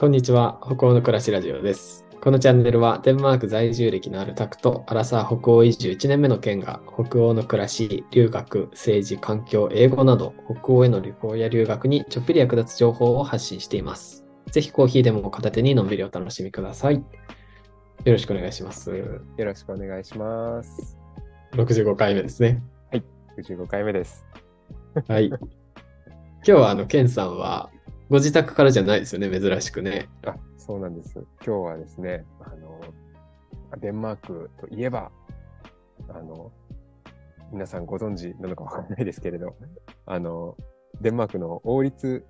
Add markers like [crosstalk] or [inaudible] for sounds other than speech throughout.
こんにちは、北欧の暮らしラジオです。このチャンネルはデンマーク在住歴のあるタクとアラサー北欧移住1年目の県が北欧の暮らし、留学、政治、環境、英語など北欧への旅行や留学にちょっぴり役立つ情報を発信しています。ぜひコーヒーでも片手にのんびりお楽しみください。よろしくお願いします。よろしくお願いします。65回目ですね。95回目です。はい。今日はあの、ケンさんはご自宅からじゃないですよね、珍しくね。あ、そうなんです。今日はですね、あの、デンマークといえば、あの、皆さんご存知なのかわからないですけれど、あの、デンマークの王立、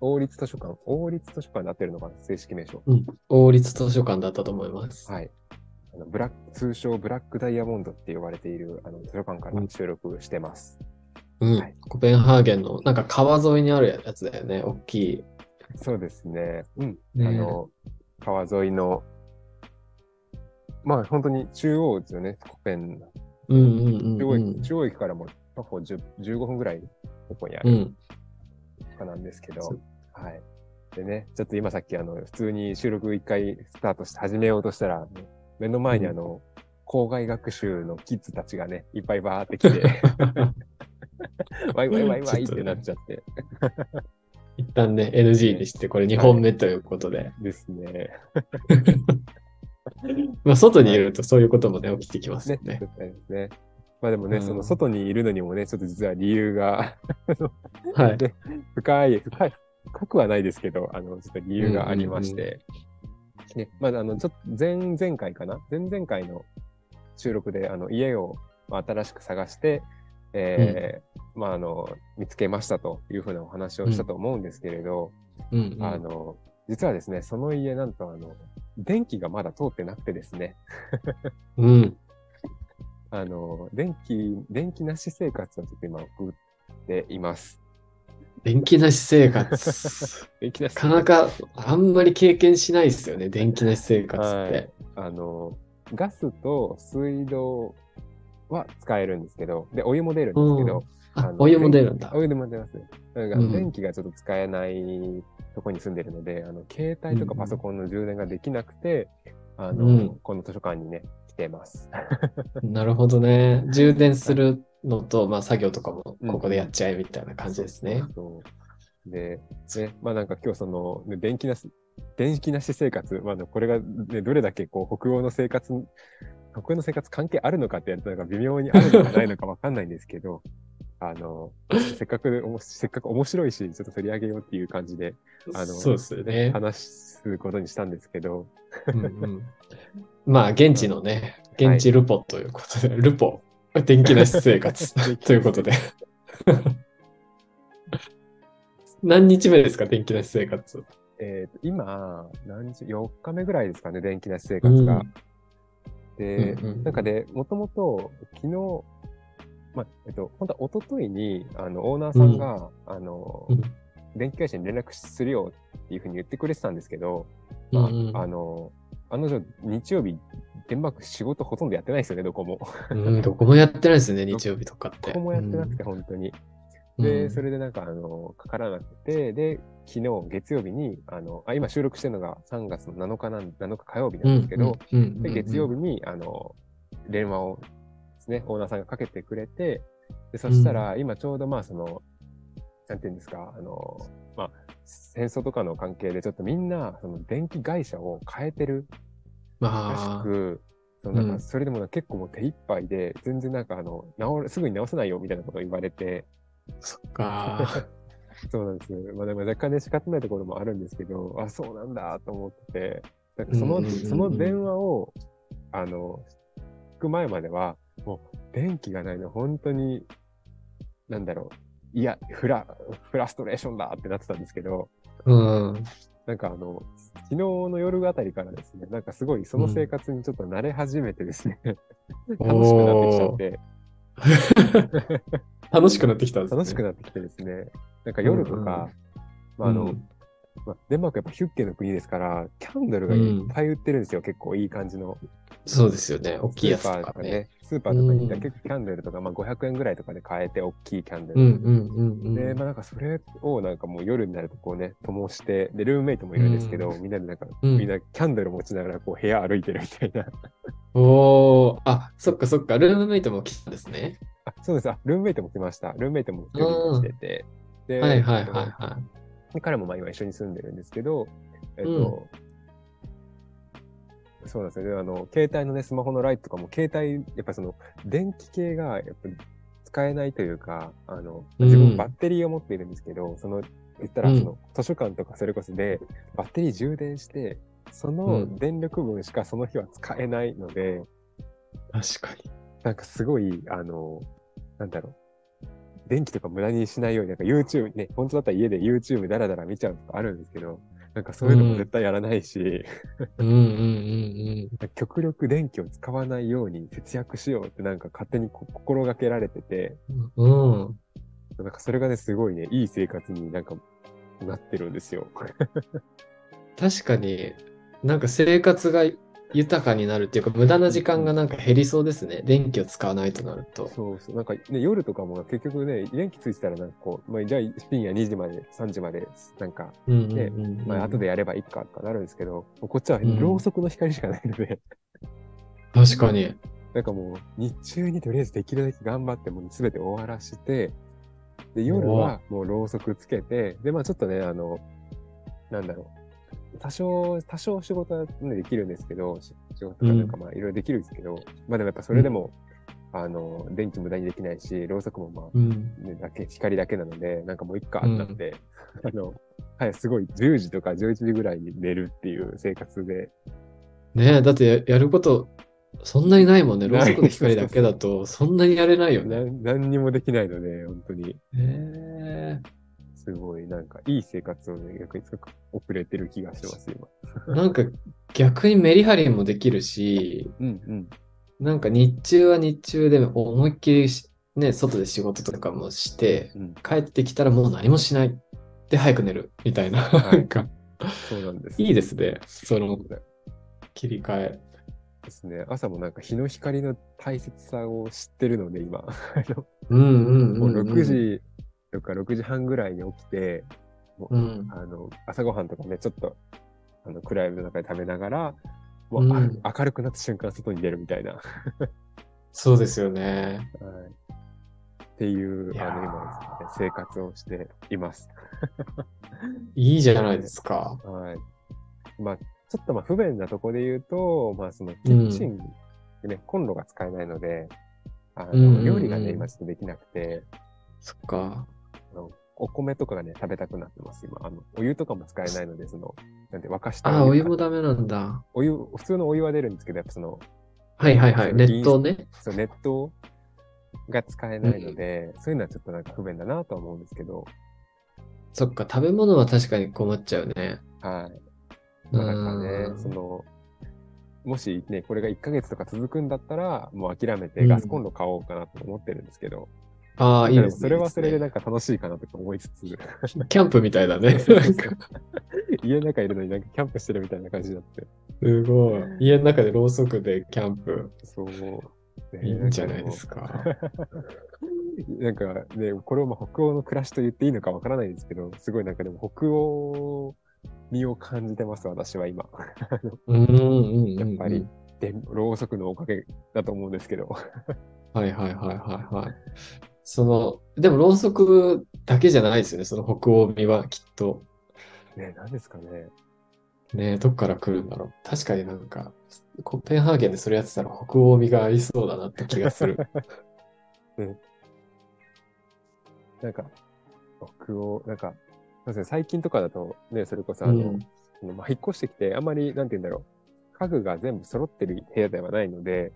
王立図書館、王立図書館になってるのかな、正式名称。うん。王立図書館だったと思います。はい。あのブラック通称ブラックダイヤモンドって呼ばれているあの図書館から収録してます。うん、はいコペンハーゲンのなんか川沿いにあるやつだよね、大きい。そうですね。うん。ねあの、川沿いの、まあ本当に中央ですよね、コペン。うんうん中央駅,、うんうん。中央駅からも徒歩10 15分ぐらいここにあるうん。かなんですけど、そうはい。でね、ちょっと今さっきあの、普通に収録一回スタートして始めようとしたら、目の前にあの、校外学習のキッズたちがね、いっぱいバーって来て、[laughs] ワイワイワイワイってなっちゃって。一旦ね、NG にして、これ2本目ということで。ですね。[laughs] まあ、外にいるとそういうこともね、起きてきますねよ。ね。絶対ですね。まあでもね、うんその外にいるのにもね、ちょっと実は理由が [laughs] はい。で深い、深い、深くはないですけど、あの、ちょっと理由がありまして、ね、まだあの、ちょっと前々回かな？前々回の収録で、あの、家をまあ新しく探して、えーまああの、見つけましたというふうなお話をしたと思うんですけれど、うん、うん。あの、実はですね、その家なんとあの、電気がまだ通ってなくてですね、うん。[laughs] あの、電気、電気なし生活をちょっと今送っています。電気なし生活。[laughs] 電気なしなかなかあんまり経験しないですよね、電気なし生活っはいて。あの、ガスと水道は使えるんですけど、で、お湯も出るんですけど、お湯も出るんだお。湯でも出ますね。なんかうん電気がちょっと使えないとこに住んでるので、あの、携帯とかパソコンの充電ができなくて、あの、うんこの図書館にね、来てます。[laughs] なるほどね。充電するのと、まあ、作業とかもここでやっちゃえみたいな感じですね。そう。で、ね、まあなんか今日その、ね電気なし、電気なし生活、まあこれが、ね、どれだけこう北欧の生活、北欧の生活関係あるのかってやるとなんか微妙にあるのかないのかわかんないんですけど、[laughs] あの、せっかくおも、せっかく面白いし、ちょっと取り上げようっていう感じで、あの、そうですよね。話すことにしたんですけど、うんうんまあ、現地のね、現地ルポということで、ルポ、電気なし生活 [laughs] ということで。[laughs] 何日目ですか、電気なし生活？えーと今、何日、4日目ぐらいですかね、電気なし生活が。で、うんうんなんかで、もともと、昨日、まあ、えっと、本当は一昨日に、あの、オーナーさんが、あの、うん電気会社に連絡するよっていうふうに言ってくれてたんですけど、まあ、うんうんあの、あの女、日曜日、デンマーク仕事ほとんどやってないですよね、どこも。うん、どこもやってないですね、[laughs] 日曜日とかって。どこもやってなくて、本当に。うん。で、それでなんか、あの、かからなくて、で、昨日、月曜日に、あの、あ、今収録してるのが3月の7日なん、7日火曜日なんですけど、で、月曜日に、あの、電話をですね、オーナーさんがかけてくれて、で、そしたら、今ちょうどまあ、その、なんていうんですか、あの、まあ、戦争とかの関係で、ちょっとみんな、その、電気会社を変えてるらしまあ、く、そのなんか、うん。それでも結構もう手一杯で、全然なんか、あの、治る、すぐに治せないよ、みたいなことを言われて、そっか。[laughs] そうなんです。まあ、でも若干ね、仕方ないところもあるんですけど、あ、そうなんだと思って、なんかその、うんうんうんうんその電話を、あの、聞く前までは、もう、電気がないの、本当に、なんだろう、いや、フラ、フラストレーションだってなってたんですけど、うん。なんかあの、昨日の夜あたりからですね、なんかすごいその生活にちょっと慣れ始めてですね、[laughs] 楽しくなってきちゃって、楽しくなってきたんですね。楽しくなってきてですね、なんか夜とか、まああの、うんまあ、デンマークやっぱヒュッケの国ですから、キャンドルがいっぱい売ってるんですよ、結構いい感じの。そうですよね。大きいやつとかね。ね。スーパーとかに結構キャンドルとか、まあ500円ぐらいとかで買えて、大きいキャンドル。うんうんうんうん。で、まあなんかそれをなんかもう夜になるとこうね、灯して、で、ルームメイトもいるんですけど、みんなでなんか、うんみんなキャンドル持ちながらこう部屋歩いてるみたいな。[laughs] おー、あ、そっかそっか、ルームメイトも来たんですね。あ、そうです。あ、ルームメイトも来ました。ルームメイトも来てて。で、はいはいはいはで彼もまあ今一緒に住んでるんですけど、えっと、そうなんですよね。あの、携帯のね、スマホのライトとかも、携帯、やっぱその、電気系が、やっぱり使えないというか、あの、自うん分バッテリーを持っているんですけど、その、言ったら、うんその、図書館とかそれこそで、バッテリー充電して、その電力分しかその日は使えないので、い。確かに。なんかすごい、あの、なんだろう。電気とか無駄にしないように、なんか YouTube ね、本当だったら家で YouTube ダラダラ見ちゃうとかあるんですけど、なんかそういうのも絶対やらないし、うんうんうん極力電気を使わないように節約しようってなんか勝手にこ心がけられてて、うん。うん。なんかそれがね、すごいね、いい生活になんかなってるんですよ。[laughs] 確かに、なんか生活が豊かになるっていうか、無駄な時間がなんか減りそうですね。電気を使わないとなると。そうそう。なんかね、夜とかも結局ね、電気ついてたらなんかこう、まあ、じゃあ深夜2時まで、3時まで、なんか、うんうんでうんうんまあ後でやればいいかとかなるんですけど、こっちはうんろうそくの光しかないので、確かに。なんかもう日中にとりあえずできるだけ頑張ってもう全て終わらして、で、夜はもうろうそくつけて、で、まあちょっとね、あの、なんだろう。多少、多少仕事は、ね、できるんですけど、し仕事とかなんかまあいろいろできるんですけど、まあでもやっぱそれでも、あの、電気無駄にできないし、ろうそくもまあ、うん。ね、だけ、光だけなので、なんかもう一個あったんで、[laughs] あの、はい、すごい10時とか11時ぐらいに寝るっていう生活で、ねえ、だってややること、そんなにないもんね。ろうそくの光だけだと、そんなにやれないよね。何にもできないので、本当に、へえすごい、なんか、いい生活をね、逆にすごく遅れてる気がしてます、今。なんか逆にメリハリもできるし、うんうん。なんか日中は日中で思いっきりしね、外で仕事とかもして、うん、帰ってきたらもう何もしない。で、早く寝る。みたいな。はいなんか、そうなんです。いいですね。その切り替え。ですね。朝もなんか日の光の大切さを知ってるので、今。[laughs] うんうんもううんうん。6時とか6時半ぐらいに起きて、もううん。あの、朝ごはんとかね、ちょっと、あの、暗闇の中で食べながら、もう、あうん明るくなった瞬間外に出るみたいな。はい。そうですよね。っていう、あの、今ですね、生活をしています。いいじゃないですか。はい。まあ、ちょっとまあ不便なとこで言うと、まあそのキッチンでね、コンロが使えないので、あの、うんうんうん料理がね、今ちょっとできなくて、そっか。あのお米とかがね、食べたくなってます、今。あの、お湯とかも使えないので、その、なんて沸かしたああ、お湯かもダメなんだ。お湯、普通のお湯は出るんですけど、やっぱその、はいはいはい。熱湯ね。そう熱湯が使えないので、そういうのはちょっとなんか不便だなとは思うんですけど、そっか、食べ物は確かに困っちゃうね。はい。うまあなんかねん、その、もしね、これが1ヶ月とか続くんだったら、もう諦めうんてガスコンロ買おうかなと思ってるんですけど、ああ、いいですね。それはそれでなんか楽しいかなとか思いつつ、[laughs] キャンプみたいだね。[laughs] 家の中いるのになんかキャンプしてるみたいな感じになって。すごい。家の中でろうそくでキャンプ。そう。ねいいんじゃないですか。なんかね、これをまあ北欧の暮らしと言っていいのかわからないですけど、すごいなんかでも北欧味を感じてます、私は今。[laughs] うん。やっぱり。で、ろうそくのおかげだと思うんですけど。はいはいはいはいはい。その、でもろうそくだけじゃないですよね。その北欧味はきっと。ね、何ですかね。ねどっから来るんだろう。確かになんか、コペンハーゲンでそれやってたら北欧味がありそうだなって気がする。[laughs] なんか、北欧、なんか、そうですね、最近とかだと、ね、それこそあの、うんまあ、引っ越してきて、あんまり、なんて言うんだろう、家具が全部揃ってる部屋ではないので、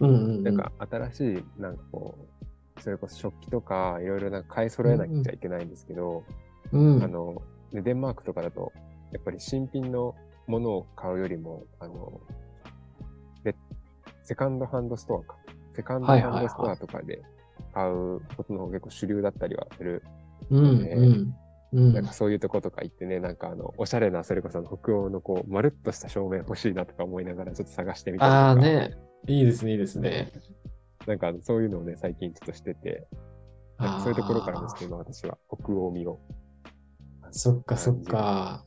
うんうんうん。なんか新しい、なんかこう、それこそ食器とか、いろいろなんか買い揃えなきゃいけないんですけど、うん、あの、ねデンマークとかだと、やっぱり新品のものを買うよりも、あの、で、セカンドハンドストアか。セカンドハンドストアとかで買うことの方が結構主流だったりはする。うんねうんうんなんかそういうとことか行ってね、なんかあの、おしゃれな、それこそ北欧のこう、まるっとした照明欲しいなとか思いながらちょっと探してみたりとか。ああね、いいですね、いいですね。なんかそういうのをね、最近ちょっとしてて、なんかそういうところからですね、今私は北欧味を。そっかそっか。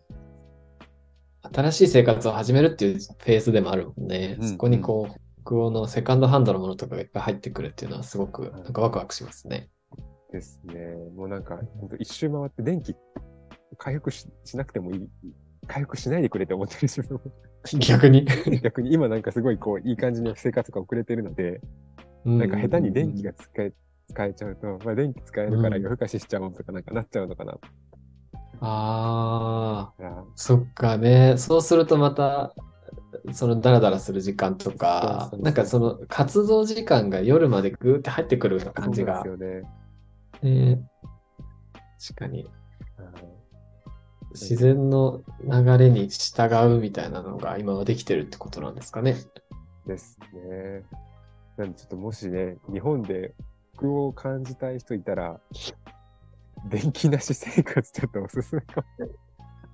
新しい生活を始めるっていうフェーズでもあるもんね。うんそこにこう、北欧のセカンドハンドのものとかがいっぱい入ってくるっていうのはすごくなんかワクワクしますね。ですね。もうなんか、ほんと一周回って電気回復ししなくてもいい。回復しないでくれって思ってる自分も [laughs] 逆に。[laughs] 逆に今なんかすごいこういい感じの生活が遅れてるので、なんか下手に電気が使え使えちゃうと、まあ電気使えるからうん夜更かししちゃおうとかなんかなっちゃうのかな。ああ、そっかね。そうするとまた、そのダラダラする時間とかなんかその活動時間が夜までぐーって入ってくるような感じがそう。ですよね。ね確かに。はい自然の流れに従うみたいなのが今はできてるってことなんですかね。ですね。なんでちょっともしね、日本で服を感じたい人いたら、電気なし生活ちょっとおすすめかも。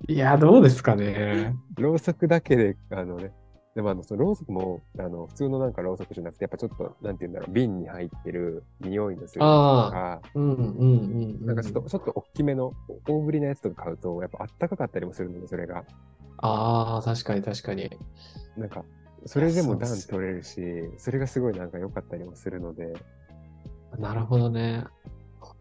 いや、どうですかね。ろうそくだけで、あのね、でもあの、そのろうそくも、あの、普通のなんかろうそくじゃなくて、やっぱちょっと、なんて言うんだろう、瓶に入ってる匂いのするとか、うんうんうんうん。なんかちょっと、ちょっと大きめの、大ぶりなやつとか買うと、やっぱあったかかったりもするので、それが。ああ、確かに確かに。なんか、それでも暖そうです取れるし、それがすごいなんか良かったりもするので、なるほどね。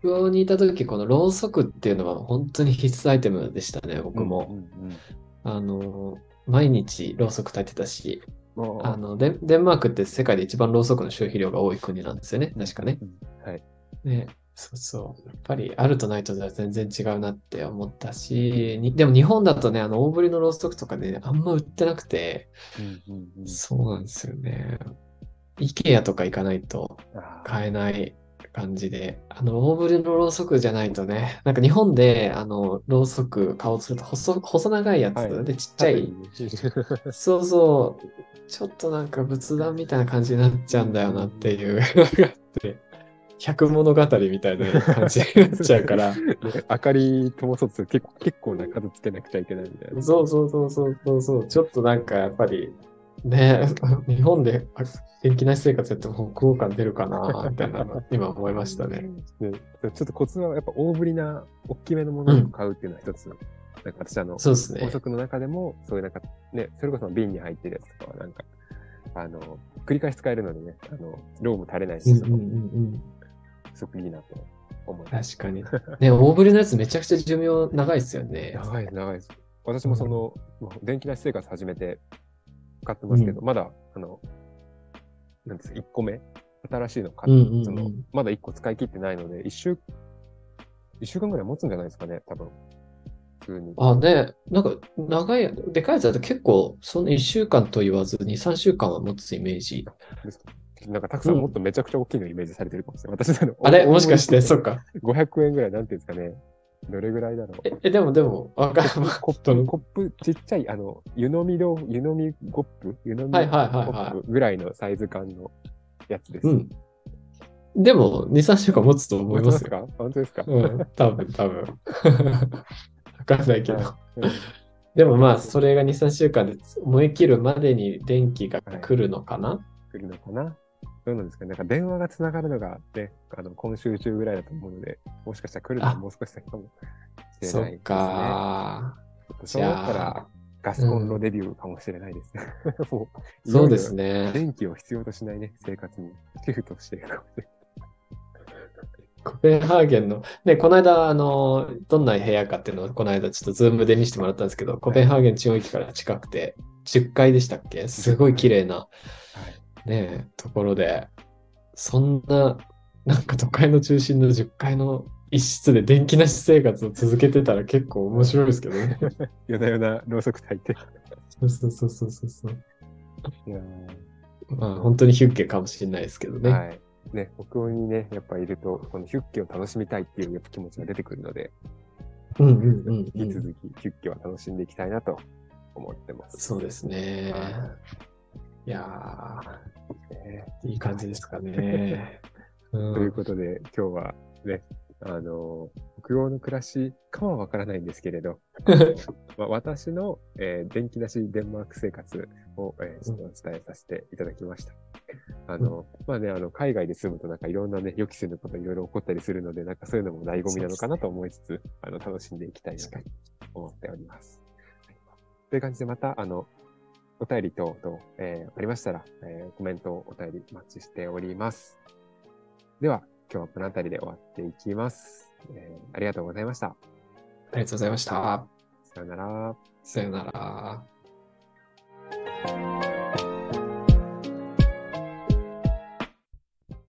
北欧にいた時、このろうそくっていうのは本当に必須アイテムでしたね、僕も。うんうんあの、毎日ろうそく焚いてたし、うんあのデン、デンマークって世界で一番ろうそくの消費量が多い国なんですよね、確かね。うんはい。ね、そうそう。やっぱりあるとないとでは全然違うなって思ったし、にでも日本だとね、あの大ぶりのろうそくとかね、あんま売ってなくて、うんうんうん。そうなんですよね。IKEA とか行かないと買えない感じで、あの大ぶりのろうそくじゃないとね、なんか日本であのろうそく買おうとすると細細長いやつ、はい。でちっちゃい、そうそう、ちょっとなんか仏壇みたいな感じになっちゃうんだよなっていう。のがあって、百物語みたいな感じになっちゃうから、[laughs] ね明かり灯そう結構結構な数つけなくちゃいけないみたいな。そうそうそうそうそうそう、ちょっとなんかやっぱり、ね、[laughs] 日本であ電気なし生活やっても北欧感出るかな、みたいなの、[laughs] 今思いましたね。ねちょっとコツはやっぱ大ぶりな、大きめのものを買うっていうのは一つ。なんか私あの、そうですね高。速の中でも、そういうなんか、ね、それこそ瓶に入ってるやつとかはなんか、あの、繰り返し使えるのでね、あの、ローも垂れないし、うんうんうんうんすごくいいなと思います。確かに。[laughs] ね、大ぶりのやつめちゃくちゃ寿命長いですよね。長いです、長いです。私もその、もう電気なし生活始めて買ってますけど、まだ、あの、なんですか、1個目？新しいの買って、うんうんうんそのまだ1個使い切ってないので、1週、一週間ぐらい持つんじゃないですかね、多分。普通に。あ、ね、なんか長い、でかいやつだと結構、その1週間と言わず2、3週間は持つイメージ。ですかなんかたくさんもっとめちゃくちゃ大きいのイメージされてるかもしれない。私なの。あれ？もしかして、そうっか。500円ぐらい、なんていうんですかね。どれぐらいだろう。え、えでもでも、わかる。コップ、コップ、ちっちゃい、あの、湯飲みど、湯飲みコップ？湯飲みコはいはいはいはップぐらいのサイズ感のやつです。い。うん。でも、2、3週間持つと思いますよ。か？本当ですか？うん、多分、多分。[laughs] わかんないけど。うんでもまあ、それが2、3週間で燃え切るまでに電気が来るのかな、来るのかな？どうなんですかねなんか電話がつながるのがね、あの、今週中ぐらいだと思うので、もしかしたら来るのはあもう少し先かもしれそっないですね。か。そうなったら、ガスコンロデビューかもしれないですね。[laughs] もうそうですね。電気を必要としないね、生活にシフトしていくかもしれない。コペンハーゲンの、ね、この間、あの、どんな部屋かっていうのを、この間ちょっと Zoom で見せてもらったんですけど、コペンハーゲン中央駅から近くて、10階でしたっけ？すごい綺麗な、はい。ね、ところで、そんな、なんか都会の中心の10階の一室で電気なし生活を続けてたら結構面白いですけどね。[laughs] 夜な夜なろうそく焚いて。そうそうそうそうそうそう。いやまあ、本当にヒュッケかもしれないですけどね。はい。ね、北欧にね、やっぱいると、このヒュッケを楽しみたいっていうやっぱ気持ちが出てくるので、うんうんうん、うん。引き続きヒュッケは楽しんでいきたいなと思ってます。そうですね。いやねー、いい感じですかね。[laughs] うんということで、今日はね、あの、北欧の暮らしかはわからないんですけれど、[laughs] まあ、私の、えー電気なしデンマーク生活を、えーちょっとお伝えさせていただきました。あの、まあね、あの、海外で住むとなんかいろんなね、予期せぬこといろいろ起こったりするので、なんかそういうのも醍醐味なのかなと思いつつ、あの、楽しんでいきたいなと思っております。はいという感じでまた、あの、お便り等々、えーありましたら、えーコメント、お便りお待ちしております。では、今日はこの辺りで終わっていきます。えーありがとうございました。ありがとうございました。さよなら。さよなら。